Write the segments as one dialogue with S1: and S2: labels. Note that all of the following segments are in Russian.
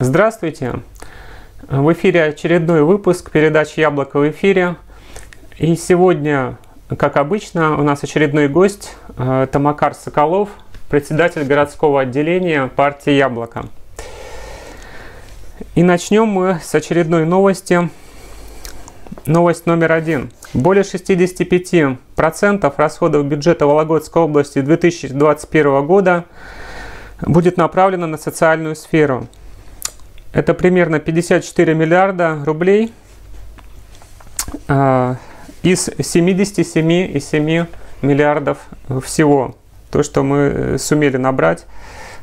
S1: Здравствуйте! В эфире очередной выпуск передачи «Яблоко в эфире». И сегодня, как обычно, у нас очередной гость э, Тамакар Соколов, председатель городского отделения партии «Яблоко». И начнем мы с очередной новости. Новость номер один. Более 65% расходов бюджета Вологодской области 2021 года будет направлено на социальную сферу – это примерно 54 миллиарда рублей э, из 77,7 миллиардов всего. То, что мы э, сумели набрать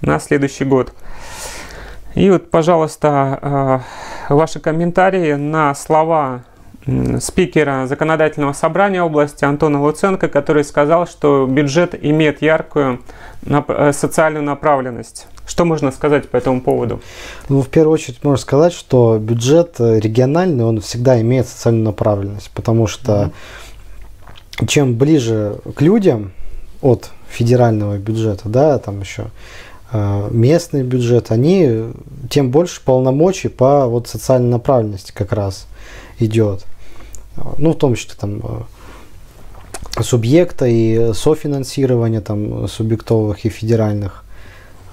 S1: на следующий год. И вот, пожалуйста, э, ваши комментарии на слова спикера законодательного собрания области Антона Луценко, который сказал, что бюджет имеет яркую э, социальную направленность. Что можно сказать по этому поводу?
S2: Ну, в первую очередь можно сказать, что бюджет э, региональный, он всегда имеет социальную направленность, потому что mm-hmm. чем ближе к людям от федерального бюджета, да, там еще э, местный бюджет, они тем больше полномочий по вот социальной направленности как раз идет. Ну, в том числе там субъекта и софинансирования там субъектовых и федеральных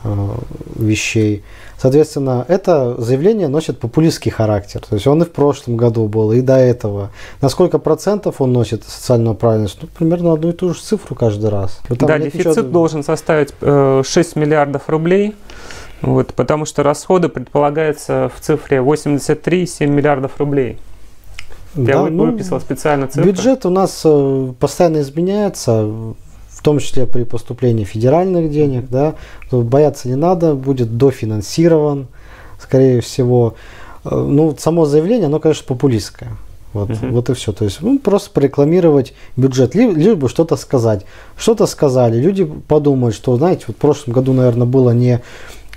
S2: Э, вещей. Соответственно, это заявление носит популистский характер. То есть он и в прошлом году был, и до этого. На сколько процентов он носит социальную правильность? Ну, примерно одну и ту же цифру каждый раз.
S1: да, дефицит ничего... должен составить э, 6 миллиардов рублей. Вот, потому что расходы предполагаются в цифре 83,7 миллиардов рублей. Я да, ну, выписал специально цифры.
S2: Бюджет у нас э, постоянно изменяется в том числе при поступлении федеральных денег, да, то бояться не надо, будет дофинансирован, скорее всего. Э, ну, само заявление, оно, конечно, популистское. Вот, uh-huh. вот и все. То есть ну, просто порекламировать бюджет, либо что-то сказать. Что-то сказали, люди подумают, что, знаете, вот в прошлом году, наверное, было не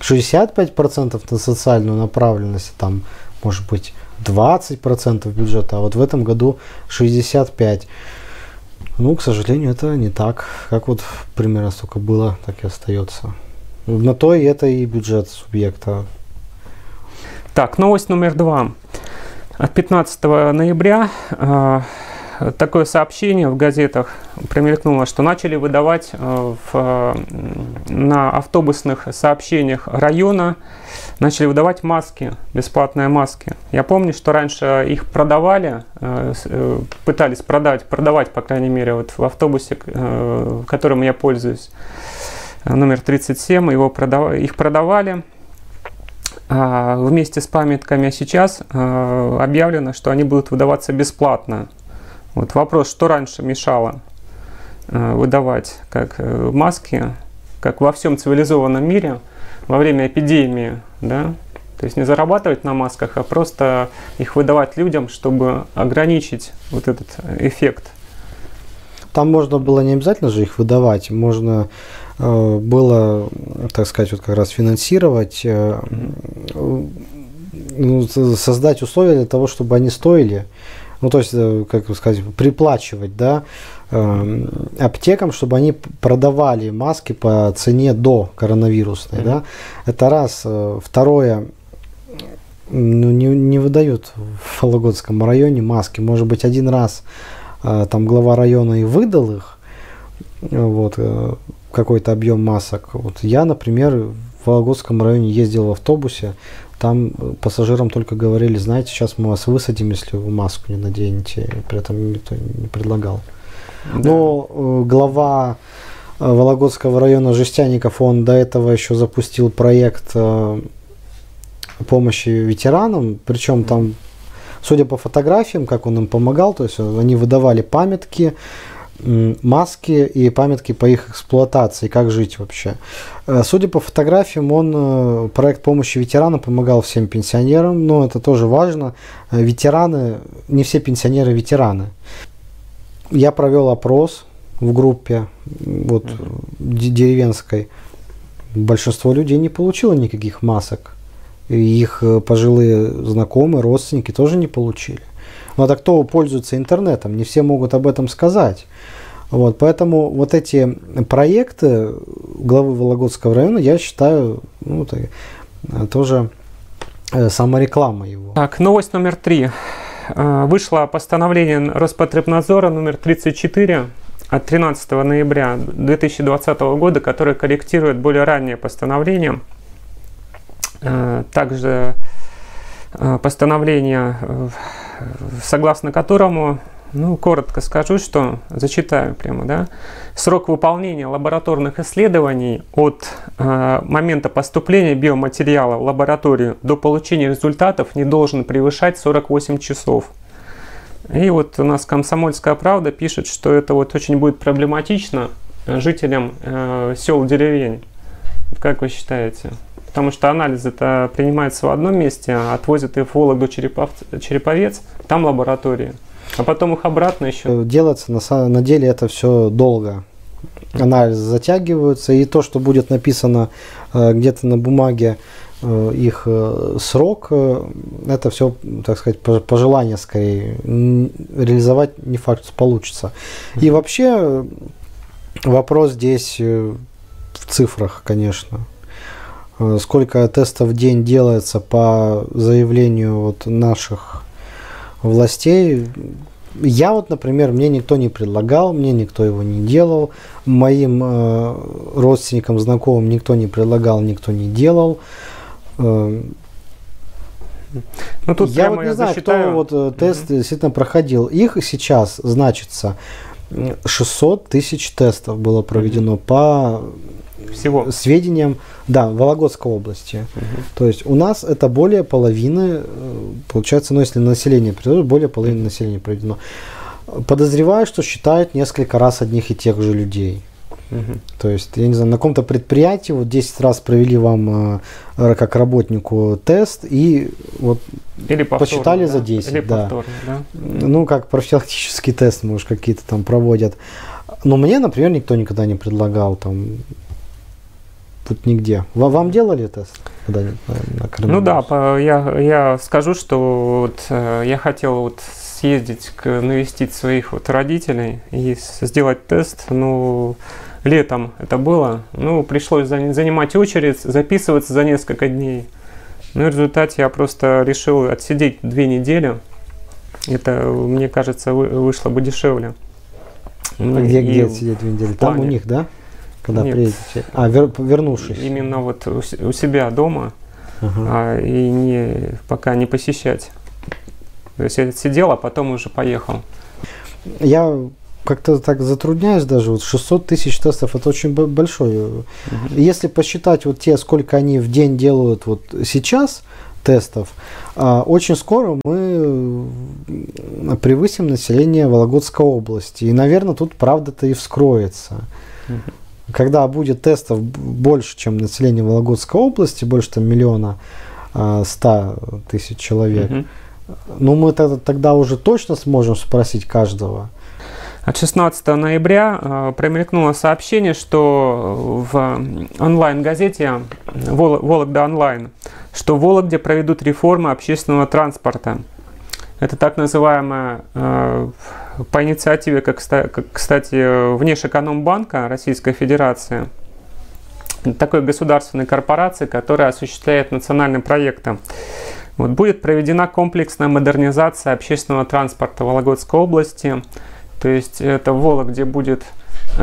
S2: 65% на социальную направленность, там, может быть, 20% бюджета, а вот в этом году 65%. Ну, к сожалению, это не так. Как вот примерно столько было, так и остается. На то и это и бюджет субъекта.
S1: Так, новость номер два. От 15 ноября э, такое сообщение в газетах промелькнуло, что начали выдавать э, в, на автобусных сообщениях района, начали выдавать маски, бесплатные маски. Я помню, что раньше их продавали, э, э, пытались продать, продавать, по крайней мере, вот в автобусе, которым я пользуюсь, номер 37, его продав... их продавали а, вместе с памятками, а сейчас объявлено, что они будут выдаваться бесплатно. Вот вопрос, что раньше мешало э, выдавать как э, маски, как во всем цивилизованном мире во время эпидемии, да? То есть не зарабатывать на масках, а просто их выдавать людям, чтобы ограничить вот этот эффект.
S2: Там можно было не обязательно же их выдавать, можно э, было, так сказать, вот как раз финансировать, э, mm-hmm. создать условия для того, чтобы они стоили ну то есть, э, как сказать, приплачивать, да, э, аптекам, чтобы они продавали маски по цене до коронавирусной, mm-hmm. да. Это раз. Э, второе, ну, не, не выдают в Вологодском районе маски. Может быть, один раз э, там глава района и выдал их, вот, какой-то объем масок. Вот я, например, в Вологодском районе ездил в автобусе, там пассажирам только говорили, знаете, сейчас мы вас высадим, если вы маску не наденете. При этом никто не предлагал. Да. Но э, глава э, Вологодского района Жестяников, он до этого еще запустил проект э, помощи ветеранам, причем там, судя по фотографиям, как он им помогал, то есть они выдавали памятки, маски и памятки по их эксплуатации, как жить вообще. Э, судя по фотографиям, он э, проект помощи ветеранам помогал всем пенсионерам, но это тоже важно. Э, ветераны, не все пенсионеры ветераны. Я провел опрос в группе вот, деревенской. Большинство людей не получило никаких масок. Их пожилые знакомые, родственники тоже не получили. Но так кто пользуется интернетом? Не все могут об этом сказать. Вот, поэтому вот эти проекты главы Вологодского района, я считаю, ну, это, тоже самореклама его.
S1: Так, новость номер три. Вышло постановление Роспотребнадзора номер 34 от 13 ноября 2020 года, которое корректирует более раннее постановление. Также постановление, согласно которому ну, коротко скажу, что зачитаю прямо, да. Срок выполнения лабораторных исследований от э, момента поступления биоматериала в лабораторию до получения результатов не должен превышать 48 часов. И вот у нас «Комсомольская правда» пишет, что это вот очень будет проблематично жителям э, сел деревень. Как вы считаете? Потому что анализ это принимается в одном месте, а отвозят их в Вологду Череповец, там лаборатория. А потом их обратно еще?
S2: Э, делаться на, на деле это все долго. Анализы затягиваются, и то, что будет написано э, где-то на бумаге, э, их срок, это все, так сказать, пожелание скорее. Реализовать не факт, что получится. И вообще вопрос здесь в цифрах, конечно сколько тестов в день делается по заявлению вот наших властей. Я вот, например, мне никто не предлагал, мне никто его не делал, моим э, родственникам, знакомым никто не предлагал, никто не делал. Э, ну, тут я вот не знаю, засчитаю. кто вот э, тест угу. действительно проходил. Их сейчас значится 600 тысяч тестов было проведено угу. по всего сведениям, да, Вологодской области. Угу. То есть у нас это более половины, э, получается, ну если население придет, более половины населения проведено. Подозреваю, что считают несколько раз одних и тех же людей. Угу. То есть, я не знаю, на каком-то предприятии вот 10 раз провели вам э, как работнику тест и вот Или повторно, посчитали да? за 10. Или да. Повторно, да. Ну, как профилактический тест, может, какие-то там проводят. Но мне, например, никто никогда не предлагал там тут нигде. Вам делали тест?
S1: Когда на ну да, я, я скажу, что вот, э, я хотел вот съездить, к, навестить своих вот родителей и сделать тест. Ну, летом это было. Ну, пришлось занимать очередь, записываться за несколько дней. Ну, в результате я просто решил отсидеть две недели. Это, мне кажется, вышло бы дешевле.
S2: А где, где отсидеть две недели? Там у них, да? Когда Нет. приедете? А, вер, вернувшись?
S1: Именно вот у, у себя дома, ага. а, и не, пока не посещать. То есть я сидел, а потом уже поехал.
S2: Я как-то так затрудняюсь даже. Вот 600 тысяч тестов это очень большой. Угу. Если посчитать вот те, сколько они в день делают вот сейчас тестов, а, очень скоро мы превысим население Вологодской области. И, наверное, тут правда-то и вскроется. Угу когда будет тестов больше, чем население Вологодской области, больше там миллиона а, ста тысяч человек, угу. ну мы тогда, тогда уже точно сможем спросить каждого.
S1: От 16 ноября э, промелькнуло сообщение, что в онлайн-газете «Вологда онлайн», что в Вологде проведут реформы общественного транспорта. Это так называемая э, по инициативе, как, кстати, Внешэкономбанка Российской Федерации, такой государственной корпорации, которая осуществляет национальные проекты. Вот будет проведена комплексная модернизация общественного транспорта Вологодской области. То есть это в Вологде будет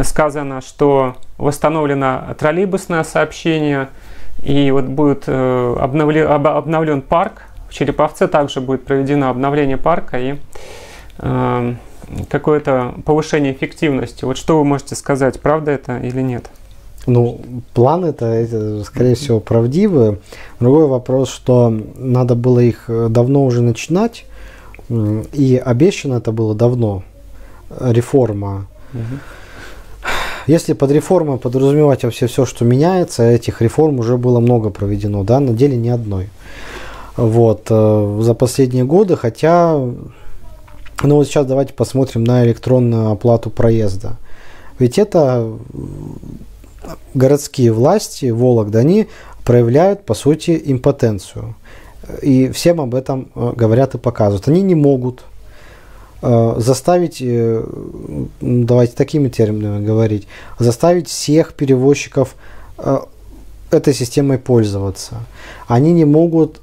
S1: сказано, что восстановлено троллейбусное сообщение, и вот будет э, обновлен, обновлен парк. В Череповце также будет проведено обновление парка и э, какое-то повышение эффективности. Вот что вы можете сказать, правда это или нет?
S2: Ну, планы это, это, скорее всего, правдивы. Другой вопрос, что надо было их э, давно уже начинать, и обещано это было давно, реформа. Угу. Если под реформой подразумевать вообще все, что меняется, этих реформ уже было много проведено, да, на деле ни одной. Вот, э, за последние годы, хотя ну вот сейчас давайте посмотрим на электронную оплату проезда. Ведь это городские власти Вологды, они проявляют, по сути, импотенцию. И всем об этом э, говорят и показывают. Они не могут э, заставить, э, давайте такими терминами говорить, заставить всех перевозчиков этой системой пользоваться. Они не могут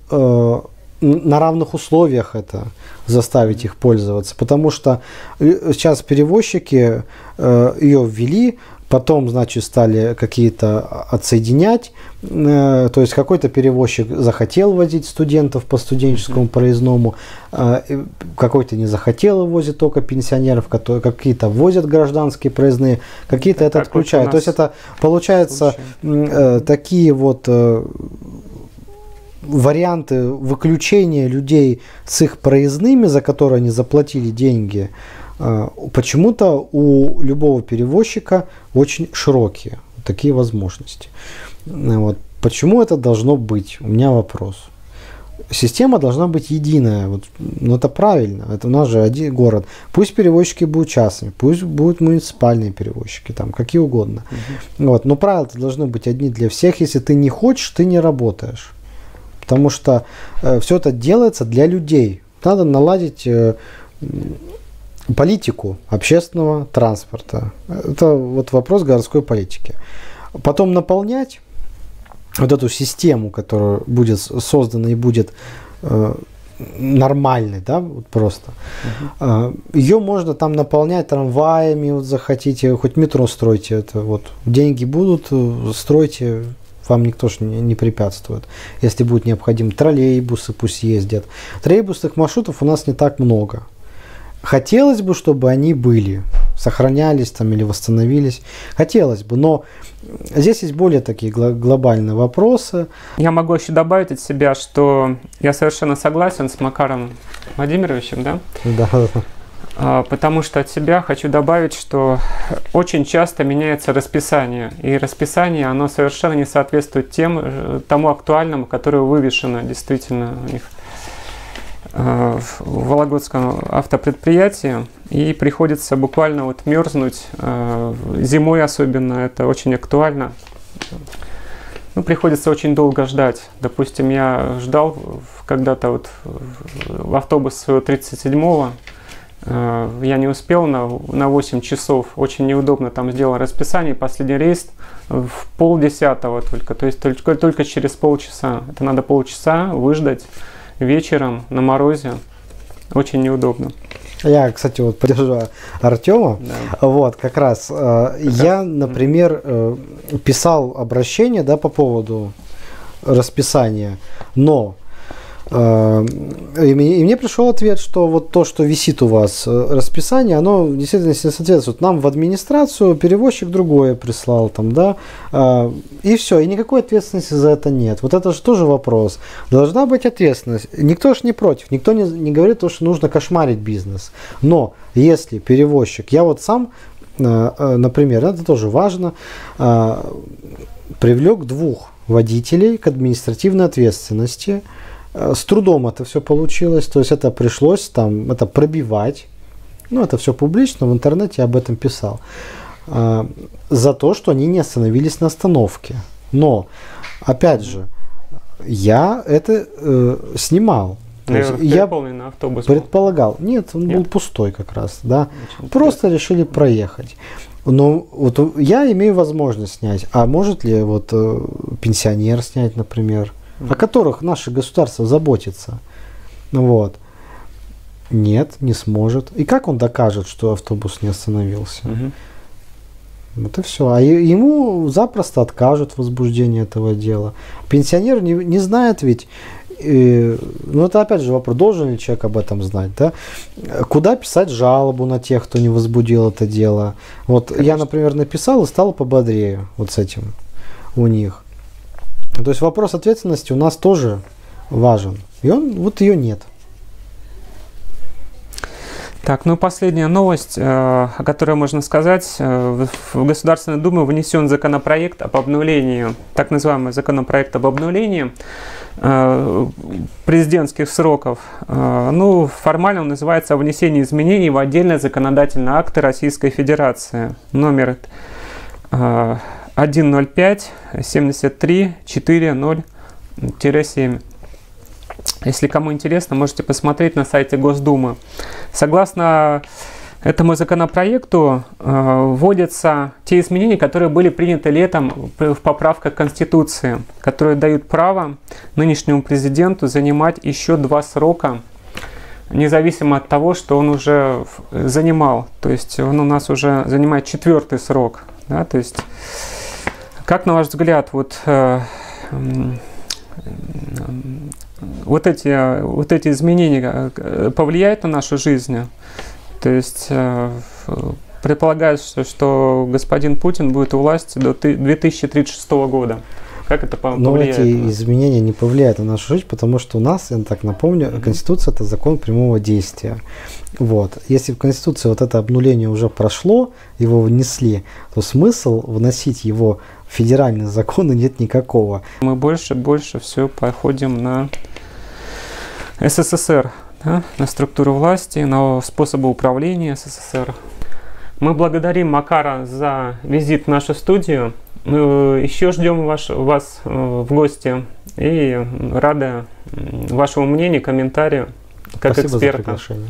S2: на равных условиях это заставить их пользоваться, потому что э, сейчас перевозчики э, ее ввели, потом, значит, стали какие-то отсоединять, э, то есть какой-то перевозчик захотел возить студентов по студенческому проездному, какой-то не захотел и возит только пенсионеров, которые какие-то возят гражданские проездные, какие-то это, это отключают. То есть это получается э, такие вот варианты выключения людей с их проездными, за которые они заплатили деньги, э, почему-то у любого перевозчика очень широкие такие возможности. Вот. Почему это должно быть? У меня вопрос. Система должна быть единая. Вот, ну, это правильно. Это у нас же один город. Пусть перевозчики будут частными, пусть будут муниципальные перевозчики, там, какие угодно. Угу. Вот. Но правила должны быть одни для всех. Если ты не хочешь, ты не работаешь. Потому что э, все это делается для людей. Надо наладить э, политику общественного транспорта. Это вот вопрос городской политики. Потом наполнять вот эту систему, которая будет создана и будет э, нормальной, да, вот просто. Uh-huh. Ее можно там наполнять трамваями, вот захотите, хоть метро стройте, это вот деньги будут, э, стройте, вам никто же не, не препятствует. Если будет необходим троллейбусы, пусть ездят. Троллейбусных маршрутов у нас не так много. Хотелось бы, чтобы они были, сохранялись там или восстановились. Хотелось бы, но здесь есть более такие глобальные вопросы.
S1: Я могу еще добавить от себя, что я совершенно согласен с Макаром Владимировичем, да?
S2: Да.
S1: А, потому что от себя хочу добавить, что очень часто меняется расписание. И расписание, оно совершенно не соответствует тем, э, тому актуальному, которое вывешено действительно у них э, в Вологодском автопредприятии. И приходится буквально вот мерзнуть э, зимой особенно, это очень актуально. Ну, приходится очень долго ждать. Допустим, я ждал когда-то вот в автобус 37-го, Э, я не успел на, на 8 часов, очень неудобно там сделал расписание, последний рейс в полдесятого только, то есть только, только через полчаса. Это надо полчаса выждать вечером на морозе, очень неудобно.
S2: Я, кстати, вот поддержу Артема. Да. Вот, как раз. Э, я, например, э, писал обращение, да, по поводу расписания, но Э, и мне пришел ответ, что вот то, что висит у вас э, расписание, оно действительно не соответствует. Нам в администрацию перевозчик другое прислал там, да, э, и все, и никакой ответственности за это нет. Вот это же тоже вопрос. Должна быть ответственность. Никто же не против, никто не, не говорит то, что нужно кошмарить бизнес. Но если перевозчик, я вот сам, например, это тоже важно, привлек двух водителей к административной ответственности – Э, с трудом это все получилось, то есть это пришлось там это пробивать. Ну, это все публично, в интернете я об этом писал. А, за то, что они не остановились на остановке. Но, опять же, я это э, снимал.
S1: То есть я на автобус
S2: предполагал. Нет, он Нет? был пустой как раз, да. Очень Просто интересно. решили проехать. Но вот я имею возможность снять. А может ли вот э, пенсионер снять, например? О которых наше государство заботится. Вот. Нет, не сможет. И как он докажет, что автобус не остановился? Угу. Вот и все. А ему запросто откажут в возбуждении этого дела. Пенсионер не, не знает ведь, э, ну это опять же вопрос, должен ли человек об этом знать, да? Куда писать жалобу на тех, кто не возбудил это дело? Вот Конечно. я, например, написал и стал пободрее вот с этим у них. То есть вопрос ответственности у нас тоже важен. И он, вот ее нет.
S1: Так, ну последняя новость, э, о которой можно сказать. Э, в Государственную Думу внесен законопроект об обнулении, так называемый законопроект об обнулении э, президентских сроков. Ну, формально он называется о внесении изменений в отдельные законодательные акты Российской Федерации. Номер 105 73 40-7. Если кому интересно, можете посмотреть на сайте Госдумы. Согласно Этому законопроекту э, вводятся те изменения, которые были приняты летом в поправках Конституции, которые дают право нынешнему президенту занимать еще два срока, независимо от того, что он уже занимал. То есть он у нас уже занимает четвертый срок. Да? То есть, как на ваш взгляд, вот э, вот эти, вот эти изменения э, повлияют на нашу жизнь? То есть э, предполагается, что господин Путин будет у власти до 2036 года. Как это повлияет?
S2: Но эти изменения не повлияют на нашу жизнь, потому что у нас, я так напомню, mm-hmm. Конституция это закон прямого действия. Вот. Если в Конституции вот это обнуление уже прошло, его внесли, то смысл вносить его в федеральные законы нет никакого.
S1: Мы больше больше все походим на СССР да, на структуру власти, на способы управления СССР. Мы благодарим Макара за визит в нашу студию. Мы э, еще ждем ваш, вас э, в гости и рады вашему мнению, комментарию как
S2: Спасибо
S1: эксперта.
S2: За приглашение.